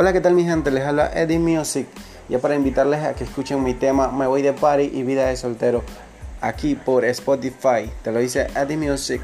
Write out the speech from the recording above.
Hola, ¿qué tal mi gente? Les habla Eddie Music. Ya para invitarles a que escuchen mi tema Me voy de party y vida de soltero aquí por Spotify. Te lo dice Eddie Music.